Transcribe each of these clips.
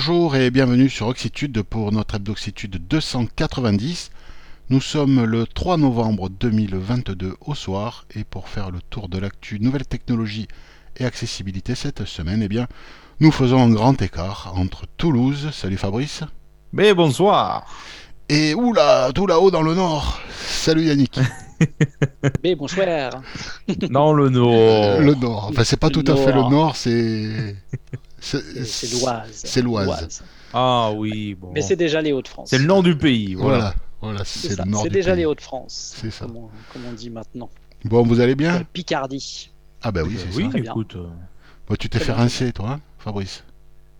Bonjour et bienvenue sur Oxitude pour notre Hebdoxitude 290. Nous sommes le 3 novembre 2022 au soir et pour faire le tour de l'actu nouvelles technologies et accessibilité cette semaine, eh bien, nous faisons un grand écart entre Toulouse, salut Fabrice, Mais bonsoir. Et oula, tout là-haut dans le nord, salut Yannick. Mais bonsoir. Dans le nord. Le nord, enfin c'est pas tout à fait le nord, c'est... C'est l'Oise. C'est l'Oise. Ah oui, bon. Mais c'est déjà les Hauts-de-France. C'est le nom du pays, voilà. Voilà, voilà, C'est le nord c'est déjà pays. les Hauts-de-France. C'est ça. Comme on, comme on dit maintenant. Bon, vous allez bien? La Picardie. Ah bah oui, Euh, c'est oui, ça. Très bien. écoute. euh, Bon, tu t'es fait bien. rincer, toi, hein, Fabrice?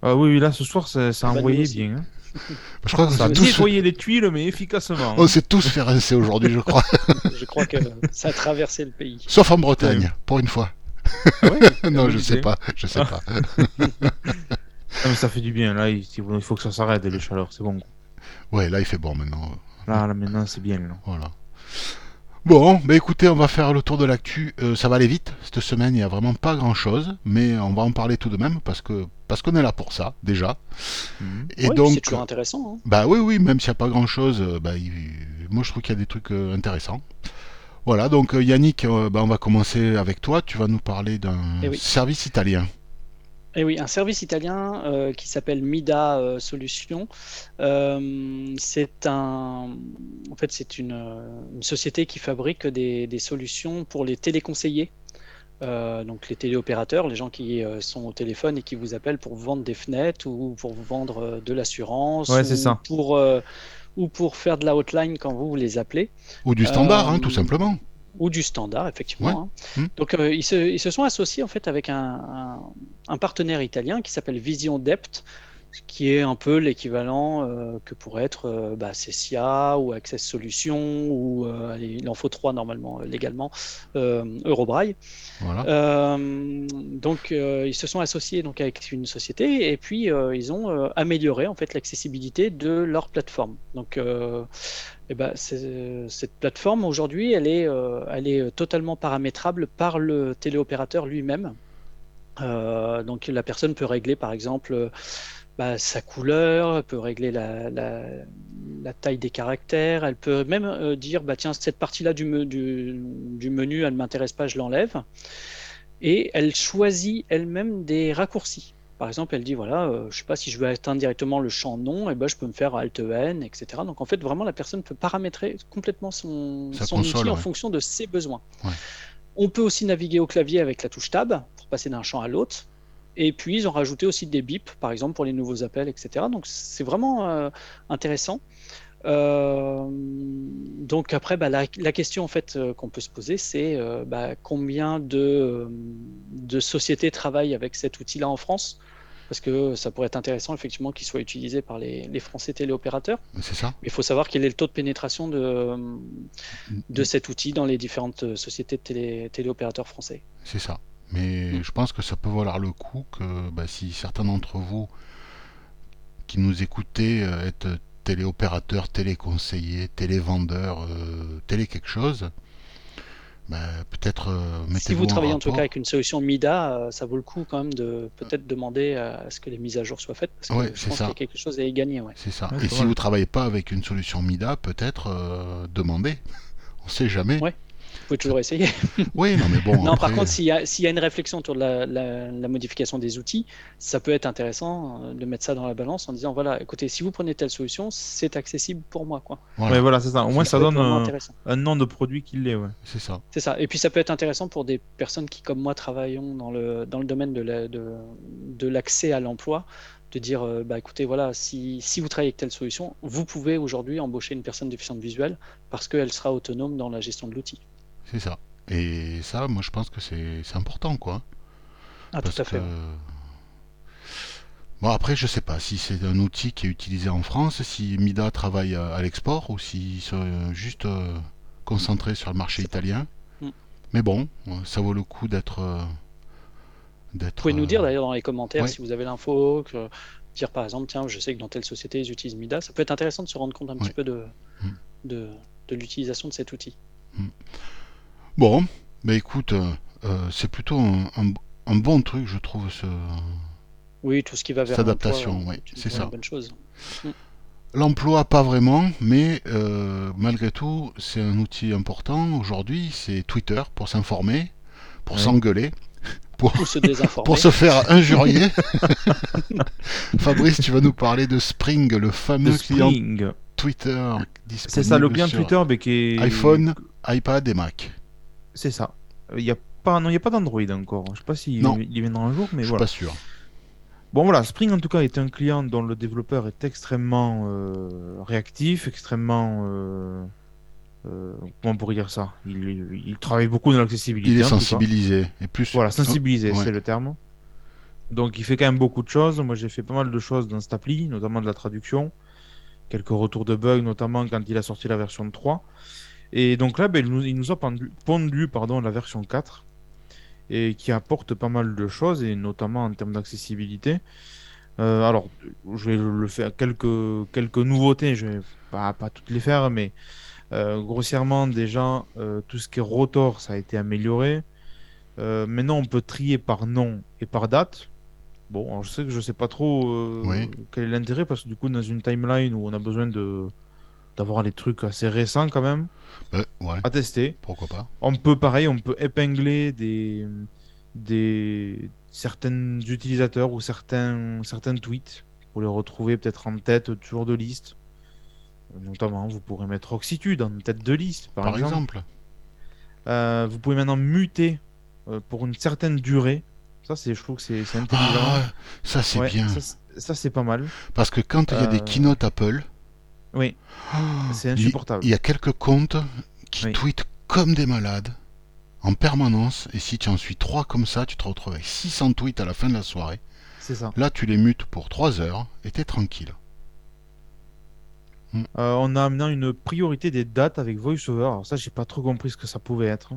Ah oui, oui, là, ce soir, ça, ça a bah, envoyé bien. hein. Je crois qu'on Ça a tous, fait... nettoyé les tuiles, mais efficacement. on s'est tous fait rincer aujourd'hui, je crois. Je crois que ça a traversé le pays. Sauf en Bretagne, pour une fois. Ah ouais non, je sais pas, je sais pas. Mais ça fait du bien, là, il faut que ça s'arrête, les chaleurs, c'est bon. Ouais, là, il fait bon maintenant. Là, là maintenant, c'est bien. Là. Voilà. Bon, bah écoutez, on va faire le tour de l'actu. Euh, ça va aller vite. Cette semaine, il n'y a vraiment pas grand-chose, mais on va en parler tout de même parce que parce qu'on est là pour ça déjà. Mhm. Et Ouais, donc, c'est toujours intéressant. hein. bah oui, oui, même s'il n'y a pas grand-chose, euh, bah, il- moi je trouve qu'il y a des trucs euh, intéressants. Voilà, donc euh, Yannick, euh, bah, on va commencer avec toi. Tu vas nous parler d'un Eh oui. service italien. Et oui, un service italien euh, qui s'appelle Mida euh, Solutions. Euh, c'est un, en fait, c'est une, une société qui fabrique des, des solutions pour les téléconseillers. Euh, donc les téléopérateurs, les gens qui euh, sont au téléphone et qui vous appellent pour vous vendre des fenêtres ou pour vous vendre euh, de l'assurance Ouais, c'est ou ça. pour euh, ou pour faire de la hotline quand vous, les appelez Ou du standard, Euh, hein, tout simplement. ou du standard, effectivement. hein. Mm. Donc, euh, ils, se, ils se sont associés en fait avec un, un- un partenaire italien qui s'appelle Vision Dept, qui est un peu l'équivalent euh, que pourrait être euh, bah, Cessia ou Access Solutions, ou euh, il en faut trois normalement, euh, légalement, Eurobraille. Voilà. Donc, ils se sont associés donc avec une société et puis ils ont amélioré en fait l'accessibilité de leur plateforme. Donc, eh ben, cette plateforme aujourd'hui, elle est, elle est totalement paramétrable par le téléopérateur lui-même. Donc, la personne peut régler, par exemple, bah, sa couleur, elle peut régler la, la- la taille des caractères, elle peut même euh, dire, bah, tiens, cette partie-là du, me- du, du menu, elle ne m'intéresse pas, je l'enlève. Et elle choisit elle-même des raccourcis. Par exemple, elle dit, voilà, euh, je sais pas si je veux atteindre directement le champ nom, et ben, je peux me faire Alt-N, etc. Donc, en fait, vraiment, la personne peut paramétrer complètement son, son console, outil en ouais. fonction de ses besoins. Ouais. On peut aussi naviguer au clavier avec la touche Tab pour passer d'un champ à l'autre. Et puis, ils ont rajouté aussi des bips, par exemple, pour les nouveaux appels, etc. Donc, c'est vraiment euh, intéressant. Euh, donc après, bah, la, la question en fait euh, qu'on peut se poser, c'est euh, bah, combien de, de sociétés travaillent avec cet outil-là en France? Parce que ça pourrait être intéressant effectivement qu'il soit utilisé par les, les Français téléopérateurs. C'est ça Mais il faut savoir quel est le taux de pénétration de, de cet outil dans les différentes sociétés de télé- téléopérateurs français. C'est ça. Mais je pense que ça peut valoir le coup que bah, si certains d'entre vous qui nous écoutez euh, êtes téléopérateurs, téléconseillers, télévendeurs, euh, télé quelque chose, bah, peut-être euh, mettez-vous Si vous travaillez en tout cas avec une solution MIDA, euh, ça vaut le coup quand même de peut-être demander à ce que les mises à jour soient faites parce que Ouais, je pense ça. qu'il y a quelque chose à y gagner. Ouais. C'est ça. Ouais, Et si vrai. vous travaillez pas avec une solution MIDA, peut-être euh, demandez. On sait jamais. Ouais. Pouvez toujours essayer. Oui, non mais bon. non, par contre, s'il y, a- s'il y a une réflexion autour de la, la- la modification des outils, ça peut être intéressant euh, de mettre ça dans la balance en disant voilà, écoutez, si vous prenez telle solution, c'est accessible pour moi. Quoi. voilà, Ouais, voilà, c'est ça. Au moins, Ça donne un, nom de produit qui l'est, ouais. c'est ça. C'est ça. Et puis ça peut être intéressant pour des personnes qui, comme moi, travaillons dans le, dans le domaine de la- de, de l'accès à l'emploi, de dire, euh, bah, écoutez, voilà, si, si vous travaillez avec telle solution, vous pouvez aujourd'hui embaucher une personne déficiente visuelle parce qu'elle sera autonome dans la gestion de l'outil. C'est ça. Et ça, moi je pense que c'est important quoi. Ah, Parce tout à fait. que-. Bon, après, je sais pas si c'est un outil qui est utilisé en France, si Mida travaille à, l'export ou s'ils sont juste euh, concentrés sur le marché italien. Mm. Mais bon, euh, ça vaut le coup d'être. euh, Vous pouvez nous euh, dire d'ailleurs dans les commentaires ouais. si vous avez l'info, que, dire par exemple, tiens, je sais que dans telle société ils utilisent MIDA. Ça peut être intéressant de se rendre compte un Ouais. petit peu de, Mm. de, de l'utilisation de cet outil. Bon, bah écoute, euh, euh, c'est plutôt un, un- un bon truc, je trouve, ce, Oui, tout ce qui va vers Cette adaptation, l'emploi, oui, c'est une ça. bonne chose. L'emploi, pas vraiment, mais euh, malgré tout, c'est un outil important aujourd'hui. C'est Twitter pour s'informer, pour s'engueuler, pour, Ou se désinformer. pour se faire injurier. Fabrice, tu vas nous parler de Spring, le fameux client. Twitter C'est ça, le client sur Twitter mais qui est... iPhone, iPad et Mac. C'est ça. Il n'y a pas, non, il y a pas d'Android encore. Je sais pas s'il il viendra un jour, mais Je suis voilà. pas sûr. Bon voilà, Spring en tout cas est un client dont le développeur est extrêmement euh, réactif, extrêmement... euh, euh, comment on pourrait dire ça? Il, il travaille beaucoup dans l'accessibilité. Il est sensibilisé. Et plus, Voilà, sensibilisé, Ouais. c'est le terme. Donc il fait quand même beaucoup de choses. Moi j'ai fait pas mal de choses dans cette appli, notamment de la traduction, quelques retours de bugs, notamment quand il a sorti la version 3. Et donc là, ben, il, nous, il nous a pondu, pondu, pardon, la version 4, et qui apporte pas mal de choses, et notamment en termes d'accessibilité. Euh, alors, je vais le faire quelques, quelques nouveautés, je vais pas, pas toutes les faire, mais euh, grossièrement, déjà, euh, tout ce qui est rotor, ça a été amélioré. Maintenant, on peut trier par nom et par date. Bon, alors je sais que je sais pas trop Oui. quel est l'intérêt parce que du coup, dans une timeline où on a besoin de d'avoir les trucs assez récents quand même Euh, ouais, à tester, pourquoi pas. on peut pareil, on peut épingler des des certains utilisateurs ou certains certains tweets pour les retrouver peut-être en tête toujours de liste. Notamment, vous pourrez mettre Oxitude en tête de liste, par, Par exemple. exemple. Euh, vous pouvez maintenant muter euh, pour une certaine durée. Ça, c'est, je trouve que c'est, intelligent. Ah, ça c'est Ouais, bien. Ça, c'est- ça, c'est pas mal. Parce que quand il y a des keynotes Apple, Oui, c'est il- insupportable. il y a quelques comptes qui Oui. tweetent comme des malades en permanence. Et si tu en suis trois comme ça, tu te retrouves avec 600 tweets à la fin de la soirée. C'est ça. Là, tu les mutes pour 3 heures et t'es tranquille. Euh, on a maintenant une priorité des dates avec VoiceOver. Alors ça, j'ai pas trop compris ce que ça pouvait être.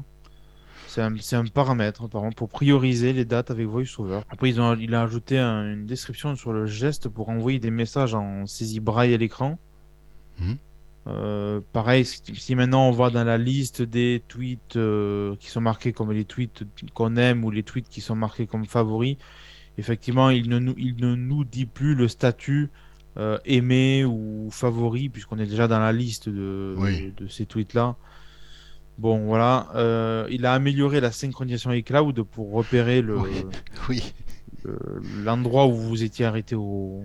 C'est un, c'est un paramètre, par exemple, pour prioriser les dates avec VoiceOver. Après, ils ont, il a ajouté un- une description sur le geste pour envoyer des messages en saisie braille à l'écran. Mhm. Euh, pareil, si, maintenant on va dans la liste des tweets euh, qui sont marqués comme les tweets qu'on aime ou les tweets qui sont marqués comme favoris, effectivement, il ne nous, il ne nous dit plus le statut euh, aimé ou favori, puisqu'on est déjà dans la liste de, Oui. de ces tweets-là. Bon, voilà. Il a amélioré la synchronisation iCloud pour repérer le- Oui. Oui, le- l'endroit où vous étiez arrêté au,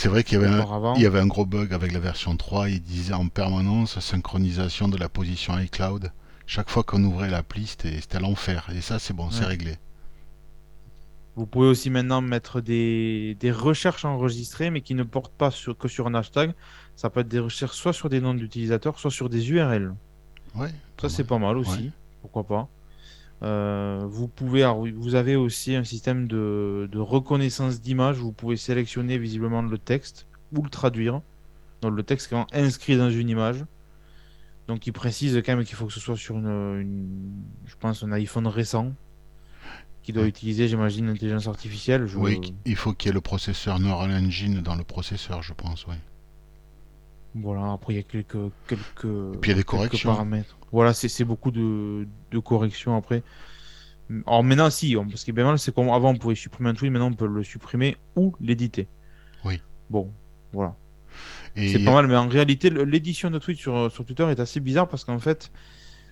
c'est vrai qu'il y avait un, auparavant. il y avait un gros bug avec la version 3. Il disait en permanence synchronisation de la position iCloud. Chaque fois qu'on ouvrait l'appli, c'était l'enfer. Et ça, c'est bon, c'est réglé. Vous pouvez aussi maintenant mettre des, des recherches enregistrées, mais qui ne portent pas sur, que sur un hashtag. Ça peut être des recherches soit sur des noms d'utilisateurs, soit sur des URL. Ouais, Ça, c'est pas mal aussi. Ouais. Pourquoi pas. Euh, vous pouvez, vous avez aussi un système de, de reconnaissance d'image. Vous pouvez sélectionner visiblement le texte ou le traduire. Donc le texte est inscrit dans une image. Donc il précise quand même qu'il faut que ce soit sur une, une- je pense, un iPhone récent qui doit utiliser, j'imagine, l'intelligence artificielle. Je... Oui, il faut qu'il y ait le processeur Neural Engine dans le processeur, je pense. Oui. Voilà, après il y a quelques, quelques, puis il y a des quelques corrections. paramètres. Voilà, c'est beaucoup de, de corrections après. Alors maintenant, si, on- ce qui est bien mal, c'est qu'avant on pouvait supprimer un tweet, maintenant on peut le supprimer ou l'éditer. Oui. Bon, voilà. C'est pas mal, mais en réalité, l'édition de tweet sur, sur Twitter est assez bizarre parce qu'en fait,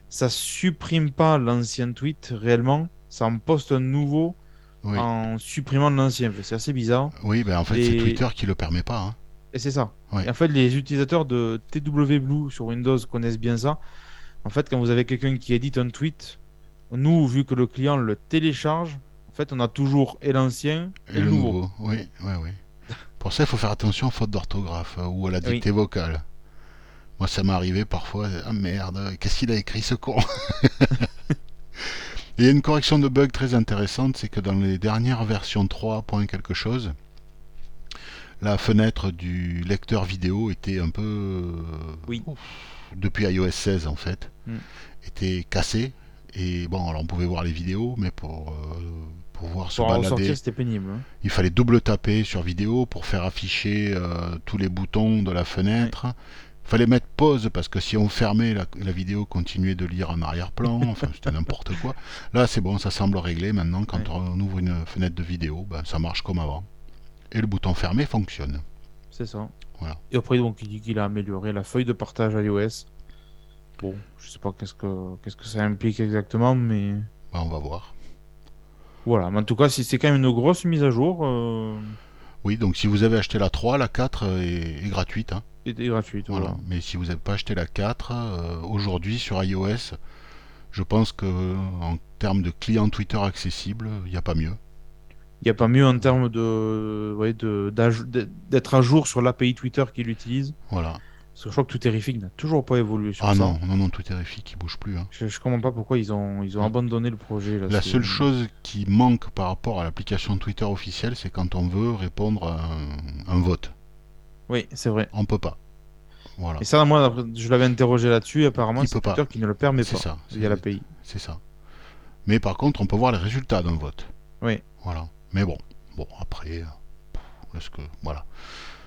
ça supprime pas l'ancien tweet réellement, ça en poste un nouveau oui, en supprimant l'ancien. C'est assez bizarre. oui ben en fait, c'est Twitter qui le permet pas. hein. Et c'est ça. Ouais. Et en fait, les utilisateurs de TW Blue sur Windows connaissent bien ça. En fait, quand vous avez quelqu'un qui édite un tweet, nous, vu que le client le télécharge, en fait, on a toujours et l'ancien et, Et le nouveau. Oui, oui, oui. Pour ça, il faut faire attention aux fautes d'orthographe euh, ou à la Oui. dictée vocale. Moi, ça m'est arrivé parfois. Ah merde, qu'est-ce qu'il a écrit ce con Il y a une correction de bug très intéressante, c'est que dans les dernières versions 3. point quelque chose, la fenêtre du lecteur vidéo était un peu. euh, Oui. ouf, depuis iOS 16 en fait, Mm. était cassée. Et bon, alors on pouvait voir les vidéos, mais pour euh, pouvoir se Pour en balader, ressortir, c'était pénible. hein. il fallait double taper sur vidéo pour faire afficher euh, tous les boutons de la fenêtre. Fallait mettre pause parce que si on fermait la, la vidéo, continuait de lire en arrière-plan, enfin c'était n'importe quoi. Là c'est bon, ça semble réglé maintenant. Quand Ouais. on ouvre une fenêtre de vidéo, ben, ça marche comme avant. Et le bouton fermé fonctionne. C'est ça. Voilà. Et après, donc, il dit qu'il a amélioré la feuille de partage iOS. Bon, je sais pas qu'est-ce que qu'est-ce que ça implique exactement, mais Ben, on va voir. voilà. Mais en tout cas, si c'est quand même une grosse mise à jour, euh, Oui, donc si vous avez acheté la 3, la 4 est, est gratuite. hein. et gratuite. Voilà. Voilà. Mais si vous n'avez pas acheté la 4, euh, aujourd'hui sur iOS, je pense que en termes de client Twitter accessible, il n'y a pas mieux. Il n'y a pas mieux en termes de, ouais, d'être à jour sur l'API Twitter qu'il utilise. Voilà. Parce que je crois que Twitterific n'a toujours pas évolué sur Ah ça. non, non, non, tout terrifique, qui bouge plus. hein. Je, je comprends pas pourquoi ils ont, ils ont abandonné le projet. Là, La c'est- seule chose qui manque par rapport à l'application Twitter officielle, c'est quand on veut répondre à un, un vote. Oui, c'est vrai. On peut pas. Voilà. Et ça, moi, je l'avais interrogé là-dessus, apparemment, Il c'est peut pas. Twitter qui ne le permet C'est pas. ça. via c'est- l'API. C'est ça. Mais par contre, on peut voir les résultats d'un vote. Oui. Voilà. Mais bon, bon après, est-ce que voilà.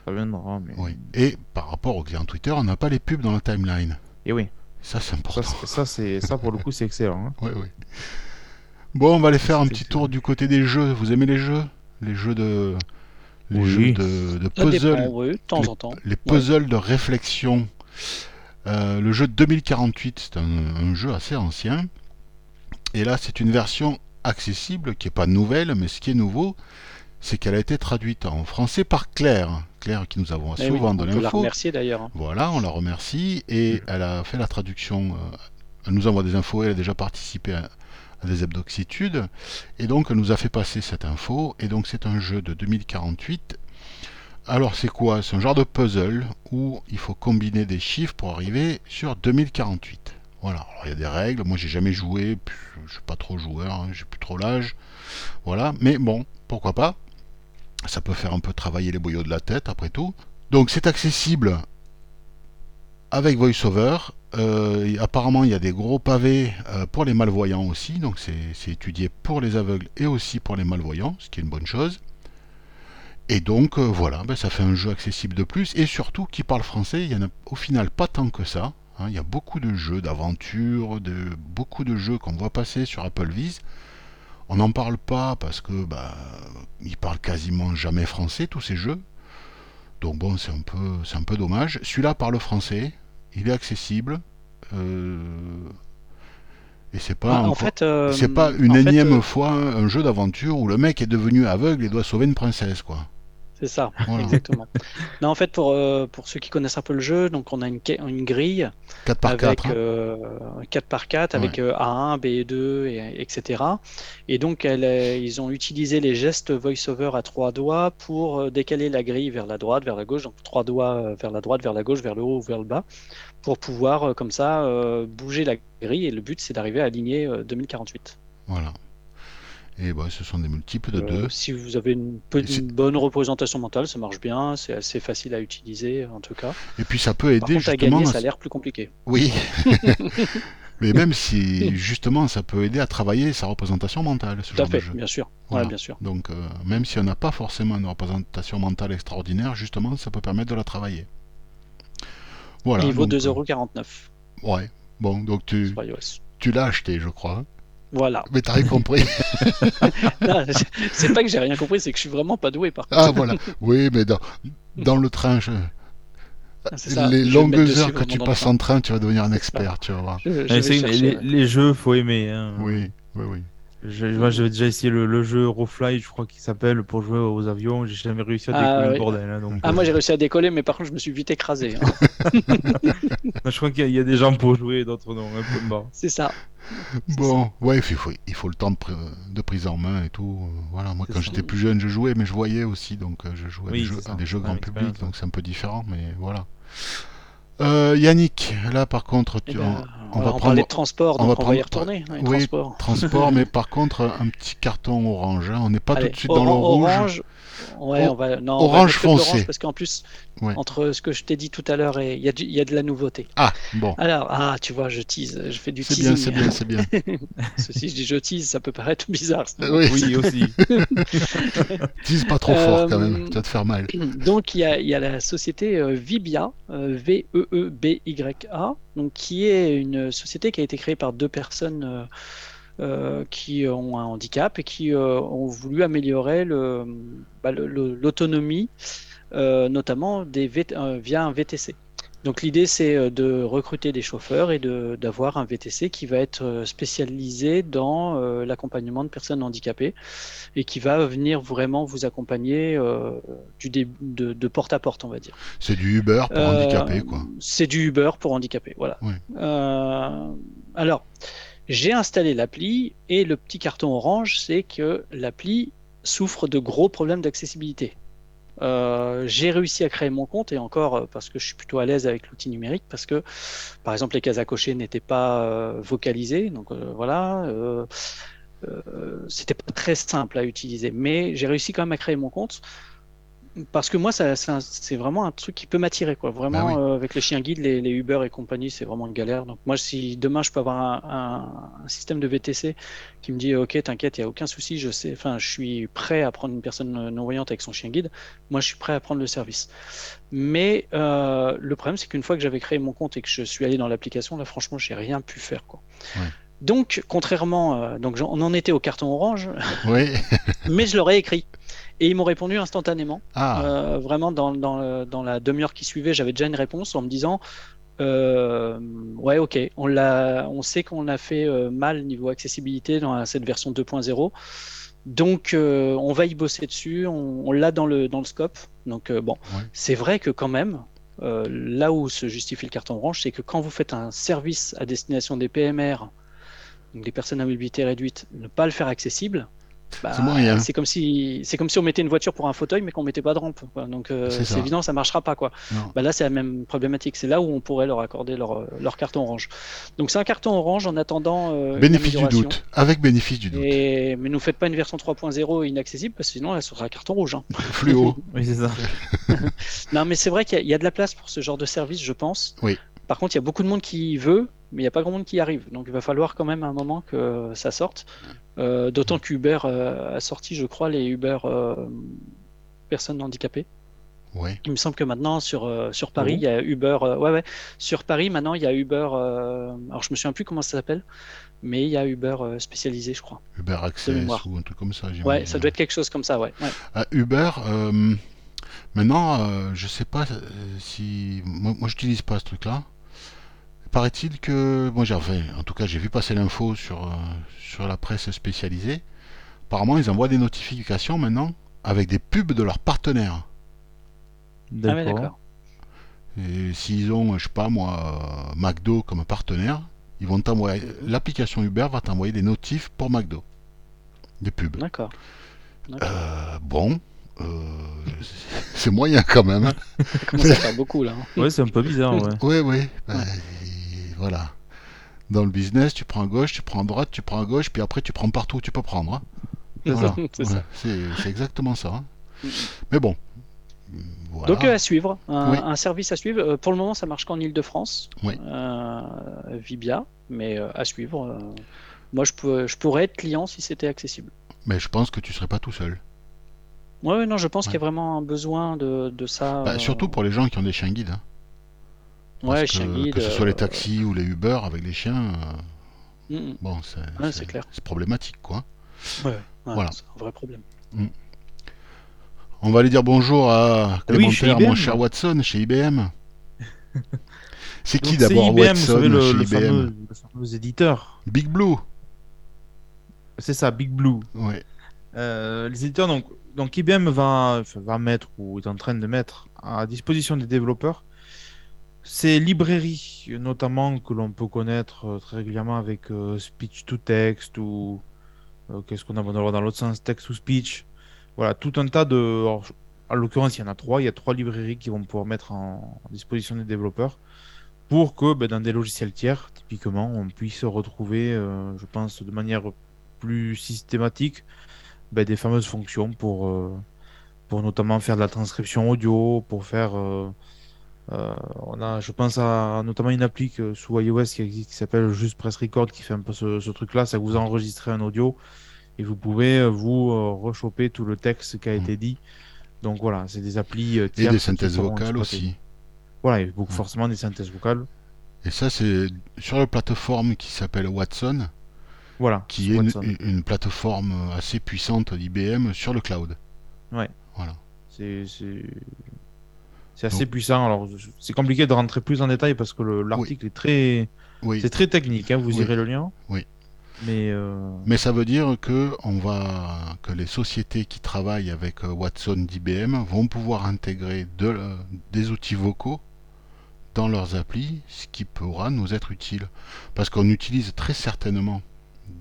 Ça viendra, mais. Oui. Et par rapport au client Twitter, on n'a pas les pubs dans la timeline. Et oui, Ça, c'est important. ça, c'est, ça pour le coup, c'est excellent. hein. Oui, oui. Bon, on va aller faire un petit tour du côté des jeux. Vous aimez les jeux? Les jeux de, les Oui. jeux de, puzzle, dépend, oui, de temps en temps. les puzzles de réflexion. Euh, le jeu de 2048, c'est un, un jeu assez ancien. Et là, c'est une version accessible qui est pas nouvelle, mais ce qui est nouveau, c'est qu'elle a été traduite en français par Claire. Claire qui nous avons Eh oui, souvent on de peut la l'info. remercier d'ailleurs. Voilà, on la remercie et elle a fait la traduction. euh, elle nous envoie des infos, elle a déjà participé à, à des hebdoxitudes et donc elle nous a fait passer cette info. Et donc c'est un jeu de 2048. Alors c'est quoi? C'est un genre de puzzle où il faut combiner des chiffres pour arriver sur 2048. Voilà, il y a des règles. Moi j'ai jamais joué, je suis pas trop joueur, hein, j'ai plus trop l'âge. Voilà, mais bon, pourquoi pas Ça peut faire un peu travailler les boyaux de la tête après tout. Donc c'est accessible avec VoiceOver. Euh, apparemment, il y a des gros pavés euh, pour les malvoyants aussi. Donc c'est c'est étudié pour les aveugles et aussi pour les malvoyants, ce qui est une bonne chose. Et donc euh, voilà, ben, ça fait un jeu accessible de plus. Et surtout qui parle français, il y en a au final pas tant que ça. Hein. il y a beaucoup de jeux d'aventure, de, beaucoup de jeux qu'on voit passer sur Apple Vis. On n'en parle pas parce que bah, ils parlent quasiment jamais français tous ces jeux. Donc bon, c'est un peu, c'est un peu dommage. Celui-là parle français, il est accessible. euh, et c'est pas, Ah, en fait, euh, c'est pas une fait, énième euh, fois un jeu d'aventure où le mec est devenu aveugle et doit sauver une princesse, quoi. C'est ça, Voilà. exactement. non, en fait, pour, euh, pour ceux qui connaissent un peu le jeu, donc on a une, une grille 4 par avec 4. hein. euh, 4 par 4 avec euh, A1, B2, et, etc. Et donc, elle ils ont utilisé les gestes voice-over à trois doigts pour euh, décaler la grille vers la droite, vers la gauche, donc trois doigts vers la droite, vers la gauche, vers le haut ou vers le bas, pour pouvoir, comme ça, bouger la grille. Et le but, c'est d'arriver à aligner euh, 2048. Voilà. Et bah, ce sont des multiples de Euh, 2. si vous avez une, bonne représentation mentale, ça marche bien, c'est assez facile à utiliser en tout cas. Et puis ça peut Par aider contre, à justement. gagner, à- ça a l'air plus compliqué. Oui. Mais même si justement ça peut aider à travailler sa représentation mentale, ce Tout à genre de jeu. bien sûr. Voilà. Ouais, bien sûr. Donc euh, même si on n'a pas forcément une représentation mentale extraordinaire, justement ça peut permettre de la travailler. Voilà. Il vaut donc, 2,49€ euh, Ouais. Bon, donc tu l'as acheté, je crois. Voilà. Mais t'as rien compris. C'est pas que j'ai rien compris, c'est que je suis vraiment pas doué par contre. ah voilà. Oui, mais dans, dans le train, je- Ah, ça, les longues heures que tu passes en train, tu vas devenir un expert, tu vas voir. Je- je les, les- les jeux, faut aimer. hein. Oui, oui, oui. Je, moi, j'avais déjà essayé le, le jeu Eurofly, je crois qu'il s'appelle, pour jouer aux avions. J'ai jamais réussi à Ah, décoller oui. le bordel. hein, donc, Ah, moi euh, j'ai réussi à décoller, mais par contre je me suis vite écrasé. hein. je crois qu'il y, a- il y a des gens pour jouer, d'autres non. Un peu mort. C'est ça. Bon, ouais, il faut, il faut le temps de, pri- de prise en main et tout. Voilà, moi quand j'étais plus jeune, je jouais, mais je voyais aussi, donc euh, je jouais à Oui, des jeux, à des jeux grand public, donc c'est un peu différent, mais voilà. Euh, Yannick, là par contre, Eh tu, ben, on, on, va, prendre- parlait de transport, on va on va y prendre- retourner. hein, les oui, transports. transport, mais par contre un petit carton orange. hein, On n'est pas Allez, tout de suite dans le rouge. orange, Ouais, on va. Non, on va orange l'orange foncé. parce qu'en plus, Ouais. entre ce que je t'ai dit tout à l'heure et il y, a du- il y a de la nouveauté. Ah, bon. Alors, ah, tu vois, je tease, je fais du C'est teasing. bien, c'est bien, c'est bien. Parce que si je dis je tease, ça peut paraître bizarre. ça. Oui, Oui, aussi. Dis pas trop fort quand Euh, même, tu vas te faire mal. Donc il y a, il y a la société euh, Vibia, euh, V-E-E-B-Y-A, donc qui est une société qui a été créée par deux personnes euh, euh, qui ont un handicap et qui euh, ont voulu améliorer le- bah, le- l'autonomie, euh, notamment des euh, via un VTC. Donc l'idée c'est euh, de recruter des chauffeurs et d'avoir un VTC qui va être euh, spécialisé dans euh, l'accompagnement de personnes handicapées et qui va venir vraiment vous accompagner euh, du dé- de, de porte à porte, on va dire. C'est du Uber pour Euh, handicapés, quoi. C'est du Uber pour handicapés, voilà. Euh, alors, j'ai installé l'appli et le petit carton orange, c'est que l'appli souffre de gros problèmes d'accessibilité. Euh, j'ai réussi à créer mon compte et encore euh, parce que je suis plutôt à l'aise avec l'outil numérique parce que par exemple les cases à cocher n'étaient pas euh, vocalisées donc voilà c'était pas très simple à utiliser mais j'ai réussi quand même à créer mon compte parce que moi c'est vraiment un truc qui peut m'attirer quoi vraiment Bah oui. euh, avec les chiens guides les, les Uber et compagnie c'est vraiment une galère donc moi si demain je peux avoir un, un- un système de VTC qui me dit ok t'inquiète il y a aucun souci je sais enfin je suis prêt à prendre une personne non voyante avec son chien guide moi je suis prêt à prendre le service mais euh, le problème c'est qu'une fois que j'avais créé mon compte et que je suis allé dans l'application là franchement j'ai rien pu faire quoi Ouais. donc contrairement euh, donc on en était au carton orange Oui. mais je leur ai écrit et ils m'ont répondu instantanément Ah, euh, vraiment, dans, dans, le- dans la demi-heure qui suivait, j'avais déjà une réponse en me disant euh, Ouais, ok, on, l'a, on sait qu'on a fait euh, mal niveau accessibilité dans cette version 2.0. Donc, euh, on va y bosser dessus, on, on l'a dans le, dans le scope. Donc, bon, Ouais. c'est vrai que quand même, là où se justifie le carton orange, c'est que quand vous faites un service à destination des PMR, donc des personnes à mobilité réduite, ne pas le faire accessible, bah, C'est moyen. c'est comme si c'est comme si on mettait une voiture pour un fauteuil mais qu'on mettait pas de rampe. quoi. Donc euh, C'est évident, ça marchera pas quoi. Bah là c'est la même problématique. C'est là où on pourrait leur accorder leur, euh, leur carton orange. Donc c'est un carton orange en attendant. euh, Bénéfice du doute. Avec bénéfice du doute. Et... Mais nous faites pas une version 3.0 inaccessible parce que sinon elle sera un carton rouge. hein. Fluo. Oui, c'est ça. Non mais c'est vrai qu'il y, y a de la place pour ce genre de service, je pense. Oui. Par contre, il y a beaucoup de monde qui veut, mais il n'y a pas grand monde qui arrive. Donc il va falloir quand même à un moment que ça sorte. Euh, D'autant qu'Uber euh, a sorti, je crois, les Uber euh, personnes handicapées. Il me semble que maintenant sur, euh, sur Paris, Oh. il y a Uber. ouais, ouais. Sur Paris, maintenant, il y a Uber. alors, je me souviens plus comment ça s'appelle, mais il y a Uber spécialisé, je crois. Uber Access ou un truc comme ça. Ouais, ça doit être quelque chose comme ça, ouais. ouais. Ah, Uber, maintenant, je sais pas si. Moi, moi j'utilise pas ce truc-là. Paraît-il que. Moi, j'ai enfin, en tout cas, j'ai vu passer l'info sur, euh, sur la presse spécialisée. Apparemment, ils envoient des notifications maintenant avec des pubs de leurs partenaires. Ah, ouais, d'accord. Et s'ils ont, je sais pas moi, McDo comme partenaire, ils vont t'envoyer. L'application Uber va t'envoyer des notifs pour McDo. Des pubs. D'accord. D'accord. Euh, bon. euh, c'est moyen quand même. hein. Ça commence à faire beaucoup, là. hein. Ouais, c'est un peu bizarre, ouais. Oui, oui. ben, Ouais. Voilà. Dans le business, tu prends à gauche, tu prends à droite, tu prends à gauche, puis après tu prends partout où tu peux prendre. hein. C'est Voilà. ça. C'est Ouais, exactement ça. hein. Mais bon. Voilà. Donc euh, à suivre, un, Oui. un service à suivre. Euh, pour le moment, ça marche qu'en Ile-de-France, Oui. euh, Vibia, mais euh, à suivre. moi, je, peux, je pourrais être client si c'était accessible. Mais je pense que tu serais pas tout seul. Ouais, ouais, non, je pense Ouais. qu'il y a vraiment un besoin de, de ça. Bah, surtout pour les gens qui ont des chiens guides. hein. Ouais, que, chien guide, que ce soit les euh, taxis ou les Uber avec les chiens, euh, mm, mm. bon, c'est Ouais, c'est clair. c'est problématique quoi. Ouais, ouais, Voilà. C'est un vrai problème. On va aller dire bonjour à Oui, chez Clémentaire, mon cher Watson, chez IBM. C'est qui d'abord c'est IBM, Watson vous savez, le, chez le IBM fameux, le fameux éditeur. Big Blue. C'est ça, Big Blue. Ouais. Euh, les éditeurs, donc, donc IBM va, va mettre ou est en train de mettre à disposition des développeurs ces librairies, notamment que l'on peut connaître euh, très régulièrement avec euh, speech to text ou euh, qu'est-ce qu'on a dans l'autre sens, text to speech. Voilà, tout un tas de. alors, en l'occurrence, il y en a trois. Il y a trois librairies qui vont pouvoir mettre en disposition des développeurs pour que ben, dans des logiciels tiers, typiquement, on puisse retrouver, je pense, de manière plus systématique ben, des fameuses fonctions pour, pour notamment faire de la transcription audio, pour faire. Euh, on a, je pense à notamment une appli que- sous iOS qui existe qui s'appelle juste Press Record qui fait un peu ce, ce truc-là, que vous enregistrez un audio et vous pouvez euh, vous euh, rechoper tout le texte qui a été dit. Donc voilà, c'est des applis euh, Et des synthèses vocales aussi. Voilà, et beaucoup, forcément des synthèses vocales. Et ça, c'est sur la plateforme qui s'appelle Watson, Voilà. qui est une- une plateforme assez puissante d'IBM sur le cloud. Ouais. Voilà. C'est c'est- assez puissant. Alors, c'est compliqué de rentrer plus en détail parce que le- l'article est très, Oui. c'est très technique. hein, vous Oui. irez le lien. Oui. Mais euh, Mais ça veut dire que on va que les sociétés qui travaillent avec euh, Watson d'IBM vont pouvoir intégrer de, des outils vocaux dans leurs applis, ce qui pourra nous être utile. Parce qu'on utilise très certainement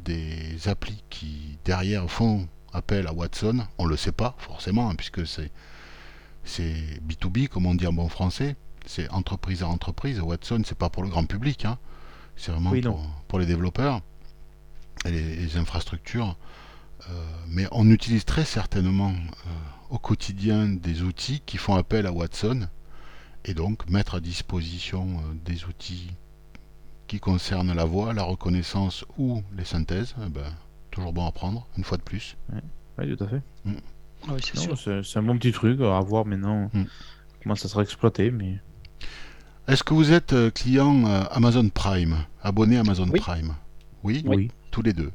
des applis qui derrière font appel à Watson. On le sait pas forcément, hein, puisque c'est c'est B2B comme on dit en bon français. C'est entreprise à entreprise. Watson, c'est pas pour le grand public. hein. C'est vraiment Oui, pour, pour les développeurs et les, les infrastructures. Euh, mais on utilise très certainement euh, au quotidien des outils qui font appel à Watson et donc mettre à disposition euh, des outils qui concernent la voix, la reconnaissance ou les synthèses, eh ben, toujours bon à prendre, une fois de plus. oui, tout à fait. Oui, c'est Non, sûr. C'est c'est un bon petit truc à voir maintenant Mm. comment ça sera exploité. Mais Est-ce que vous êtes euh, client euh, Amazon Prime, abonné Amazon Oui. Prime? Oui, oui. tous les deux.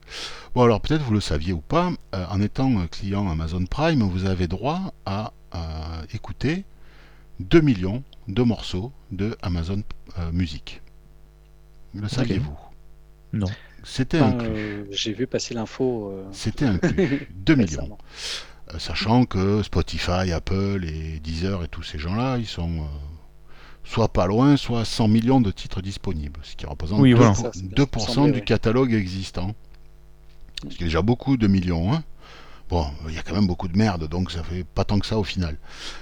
Bon alors peut-être vous le saviez ou pas, euh, en étant client Amazon Prime, vous avez droit à euh, écouter 2 millions de morceaux de Amazon euh, Music. Le saviez-vous? Non. C'était Enfin, inclus. euh, J'ai vu passer l'info. euh, C'était inclus. 2 millions. Sachant que Spotify, Apple et Deezer et tous ces gens-là, ils sont euh, soit pas loin, soit 100 millions de titres disponibles, ce qui représente Oui, 2%, voilà. Ça, c'est bien, 2% ça me semblait, du ouais. catalogue existant. Ce qui est déjà beaucoup de millions. hein. Bon, il y a quand même beaucoup de merde, donc ça fait pas tant que ça au final.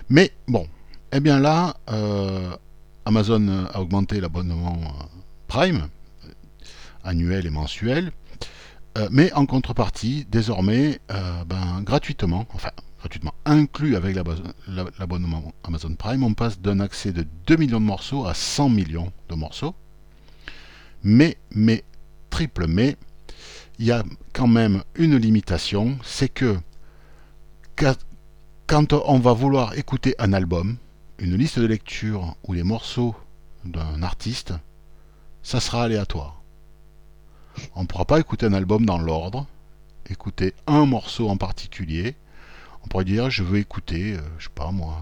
Mais bon, eh bien là, euh, Amazon a augmenté l'abonnement euh, Prime, annuel et mensuel. Euh, mais en contrepartie, désormais, euh, ben, gratuitement, enfin gratuitement, inclus avec l'abo- la- l'abonnement Amazon Prime, on passe d'un accès de 2 millions de morceaux à 100 millions de morceaux. Mais, mais, triple mais, il y a quand même une limitation, c'est que quand on va vouloir écouter un album, une liste de lecture ou les morceaux d'un artiste, ça sera aléatoire. On ne pourra pas écouter un album dans l'ordre, écouter un morceau en particulier. On pourrait dire je veux écouter, euh, je sais pas moi,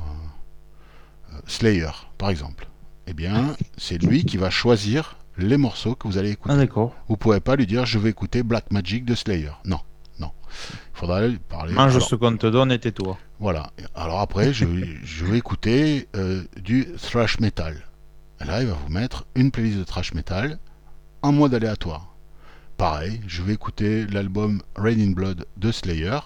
euh, Slayer par exemple. Eh bien, c'est lui qui va choisir les morceaux que vous allez écouter. Ah d'accord. Vous pouvez pas lui dire je veux écouter Black Magic de Slayer. Non, non. Il faudra lui parler. Mange Alors, ce qu'on te donne et tais-toi. voilà. Alors après, je, je vais écouter euh, du thrash metal. Et là, il va vous mettre une playlist de thrash metal en mode aléatoire. Pareil, je vais écouter l'album Rain in Blood de Slayer.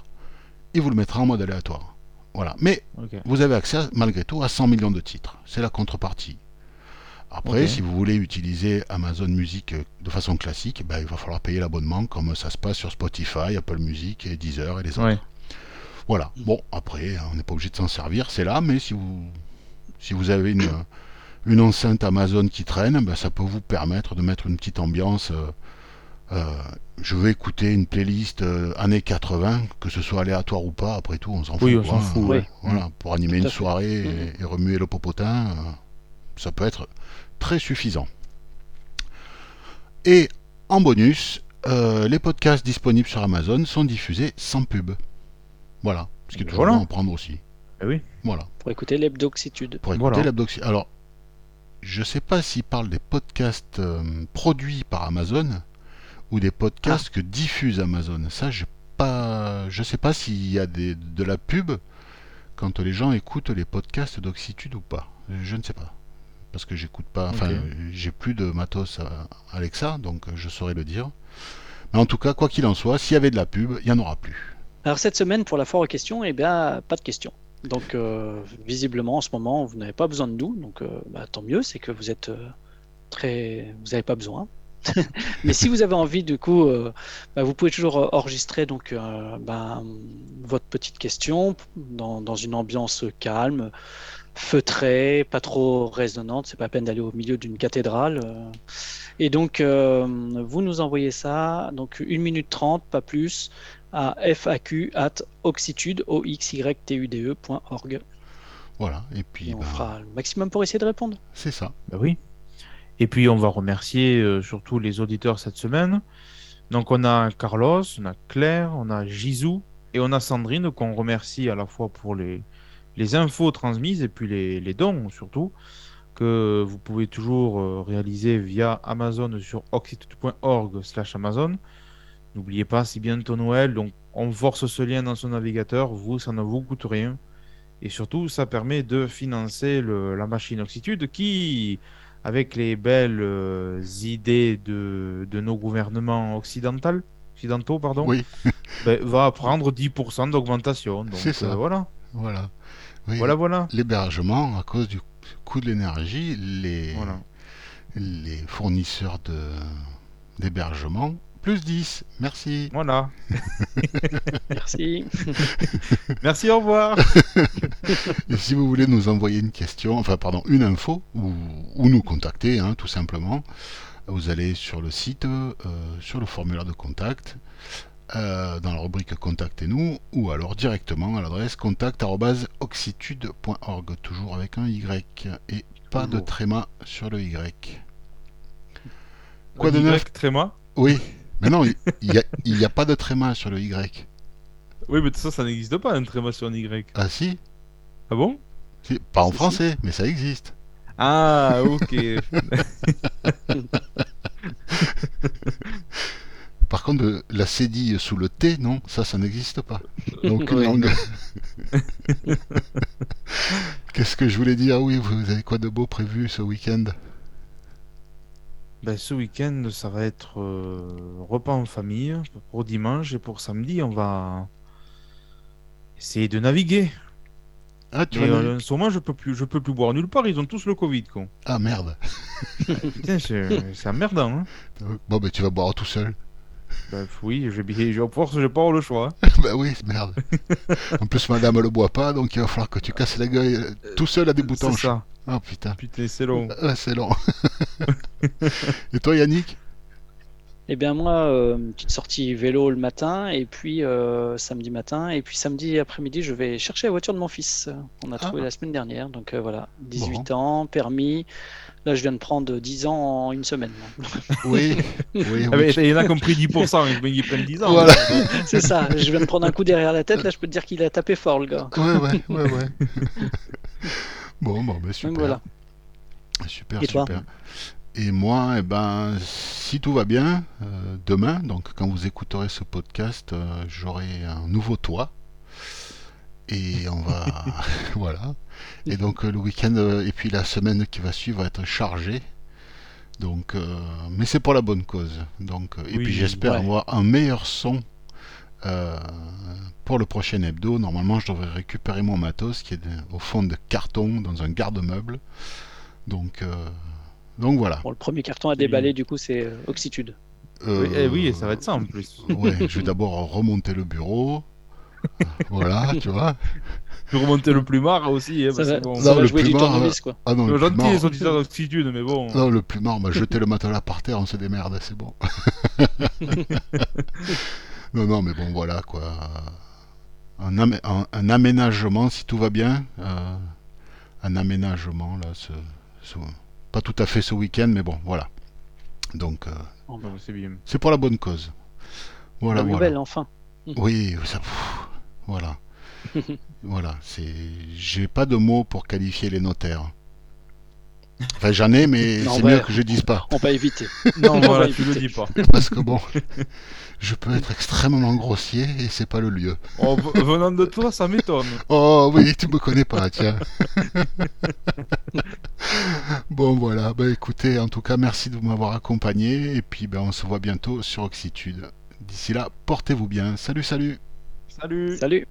Il vous le mettra en mode aléatoire. Voilà. Mais vous avez accès malgré tout à 100 millions de titres. C'est la contrepartie. Après, si vous voulez utiliser Amazon Music euh, de façon classique, ben, il va falloir payer l'abonnement comme ça se passe sur Spotify, Apple Music et Deezer et les autres. Ouais. Voilà. Bon, après, on n'est pas obligé de s'en servir, c'est là, mais si vous, si vous avez une, une enceinte Amazon qui traîne, ben, ça peut vous permettre de mettre une petite ambiance. euh, je veux écouter une playlist euh, années 80, que ce soit aléatoire ou pas, après tout, on s'en Oui, fout. on s'en quoi. fout, Euh, ouais. Voilà, pour animer une soirée et, Mhm. et remuer le popotin, euh, ça peut être très suffisant. Et en bonus, euh, les podcasts disponibles sur Amazon sont diffusés sans pub. Voilà, ce qui est Ben toujours voilà. bon à prendre aussi. Eh oui. Voilà, Pour écouter l'hebdoxitude. pour écouter Voilà. Alors, je sais pas s'ils parlent des podcasts euh, produits par Amazon ou des podcasts que diffuse Amazon. Ça, je pas, je sais pas s'il y a des, de la pub quand les gens écoutent les podcasts d'Oxitude ou pas. Je ne sais pas. Parce que j'écoute pas, enfin, j'ai plus de matos à Alexa, donc je saurais le dire. Mais en tout cas, quoi qu'il en soit, s'il y avait de la pub, il n'y en aura plus. Alors cette semaine, pour la foire aux questions, eh bien, pas de questions. Donc euh, visiblement, en ce moment, vous n'avez pas besoin de nous. Donc euh, bah, tant mieux, c'est que vous êtes euh, très, vous n'avez pas besoin. Mais si vous avez envie, du coup, euh, bah, vous pouvez toujours enregistrer donc euh, bah, votre petite question dans, dans, une ambiance calme, feutrée, pas trop résonnante. C'est pas la peine d'aller au milieu d'une cathédrale. euh. Et donc, euh, vous nous envoyez ça, donc 1 minute 30, pas plus, à faq at oxytude, o x y t u d -E point org. Voilà, et puis Et on ben, fera le maximum pour essayer de répondre. c'est ça. Bah oui. Et puis on va remercier euh, surtout les auditeurs cette semaine. Donc on a Carlos, on a Claire, on a Gisou et on a Sandrine qu'on remercie à la fois pour les, les infos transmises et puis les, les dons surtout que vous pouvez toujours euh, réaliser via Amazon sur oxytude.org slash Amazon. N'oubliez pas, c'est bientôt Noël, donc on force ce lien dans son navigateur, vous, ça ne vous coûte rien. Et surtout, ça permet de financer la machine Oxytude qui, avec les belles euh, idées de, de nos gouvernements occidentaux, occidentaux pardon, Oui, ben, va prendre 10% d'augmentation. C'est ça. euh, voilà, voilà. Oui, voilà, voilà. L'hébergement, à cause du coût de l'énergie, les, Voilà. les fournisseurs d'hébergement, plus 10. Merci. Voilà. Merci. Merci, au revoir. Et si vous voulez nous envoyer une question, enfin pardon, une info, ou, ou nous contacter, hein, tout simplement, vous allez sur le site, euh, sur le formulaire de contact, euh, dans la rubrique Contactez-nous, ou alors directement à l'adresse contact.oxytude.org, toujours avec un Y, et pas de tréma sur le Y. Quoi de Y, neuf? tréma? Oui, mais non, il n'y a, il y a pas de tréma sur le Y. Oui, mais ça, ça n'existe pas, un tréma sur un Y. Ah si, Ah bon? Si, pas en si. français, mais ça existe. Ah, ok. Par contre, euh, la cédille sous le T, non, ça, ça n'existe pas. Donc, Oui, langue. Qu'est-ce que je voulais dire? Oui, vous avez quoi de beau prévu ce week-end? Ben, ce week-end, ça va être euh, repas en famille pour dimanche et pour samedi, on va essayer de naviguer. Ah, tu Mais vas euh, en ce moment, je peux plus, je peux plus boire nulle part. Ils ont tous le Covid, con. Ah merde. Putain, c'est c'est emmerdant. Hein. Bon, ben tu vas boire tout seul. Ben, oui, je vais, je, force, j'ai pas avoir le choix. hein. bah oui, merde. en plus, madame le boit pas, donc il va falloir que tu casses la gueule euh, tout seul à des C'est boutons. ça. Ah putain. Putain, c'est long. Ah, c'est long. Et toi, Yannick? Eh bien moi, euh, petite sortie vélo le matin et puis euh, samedi matin et puis samedi après-midi, je vais chercher la voiture de mon fils. On a trouvé Ah. la semaine dernière, donc euh, voilà, 18 ans, permis. Là, je viens de prendre 10 ans en une semaine. Oui. Oui, oui. Ah, mais il y en a qui ont pris 10%, ils ils prennent 10 ans. Voilà. C'est ça, je viens de prendre un coup derrière la tête. Là, je peux te dire qu'il a tapé fort, le gars. Ouais, ouais, ouais, ouais. Bon, bon, ben super. Donc voilà. Super, Et super. Et moi, eh ben, si tout va bien, euh, demain, donc quand vous écouterez ce podcast, euh, j'aurai un nouveau toit. Et on va. voilà. Et donc euh, le week-end euh, et puis la semaine qui va suivre va être chargée. Donc, mais c'est pour la bonne cause. Donc, et Oui, puis j'espère ouais. avoir un meilleur son euh, pour le prochain hebdo. Normalement, je devrais récupérer mon matos qui est au fond de carton dans un garde-meuble. Donc, euh, donc voilà. Bon, le premier carton à déballer, du coup, c'est euh, Oxytude. Oui, eh Euh, oui, et ça va être ça en plus. Ouais, je vais d'abord remonter le bureau. voilà, tu vois. Je remonter le plumard aussi. hein, Ça parce va, bon. ça Non, va le jouer du plumard, tournevis, quoi. Ah non, Ils le sont gentils, plumard- les auditeurs d'Oxytude, mais bon. Non, le plumard m'a jeté le matelas par terre, on se démerde, c'est bon. non, non, mais bon, voilà quoi. Un, amé- un- un aménagement, si tout va bien, euh, un aménagement là, ce, ce- pas tout à fait ce week-end, mais bon, voilà. Donc, euh, bah, c'est pour la bonne cause. Voilà, voilà. nouvelle, enfin. Oui, ça, pff, voilà. voilà, c'est. J'ai pas de mots pour qualifier les notaires. Enfin, j'en ai, mais Non, c'est bah, mieux que je dise pas. On va éviter. Non, voilà, tu le dis pas. Parce que bon, je peux être extrêmement grossier et c'est pas le lieu. Oh, v- venant de toi, ça m'étonne. Oh oui, tu me connais pas, tiens. bon voilà, bah écoutez, en tout cas, merci de m'avoir accompagné et puis ben, on se voit bientôt sur Oxytude. D'ici là, portez-vous bien. Salut, salut Salut. Salut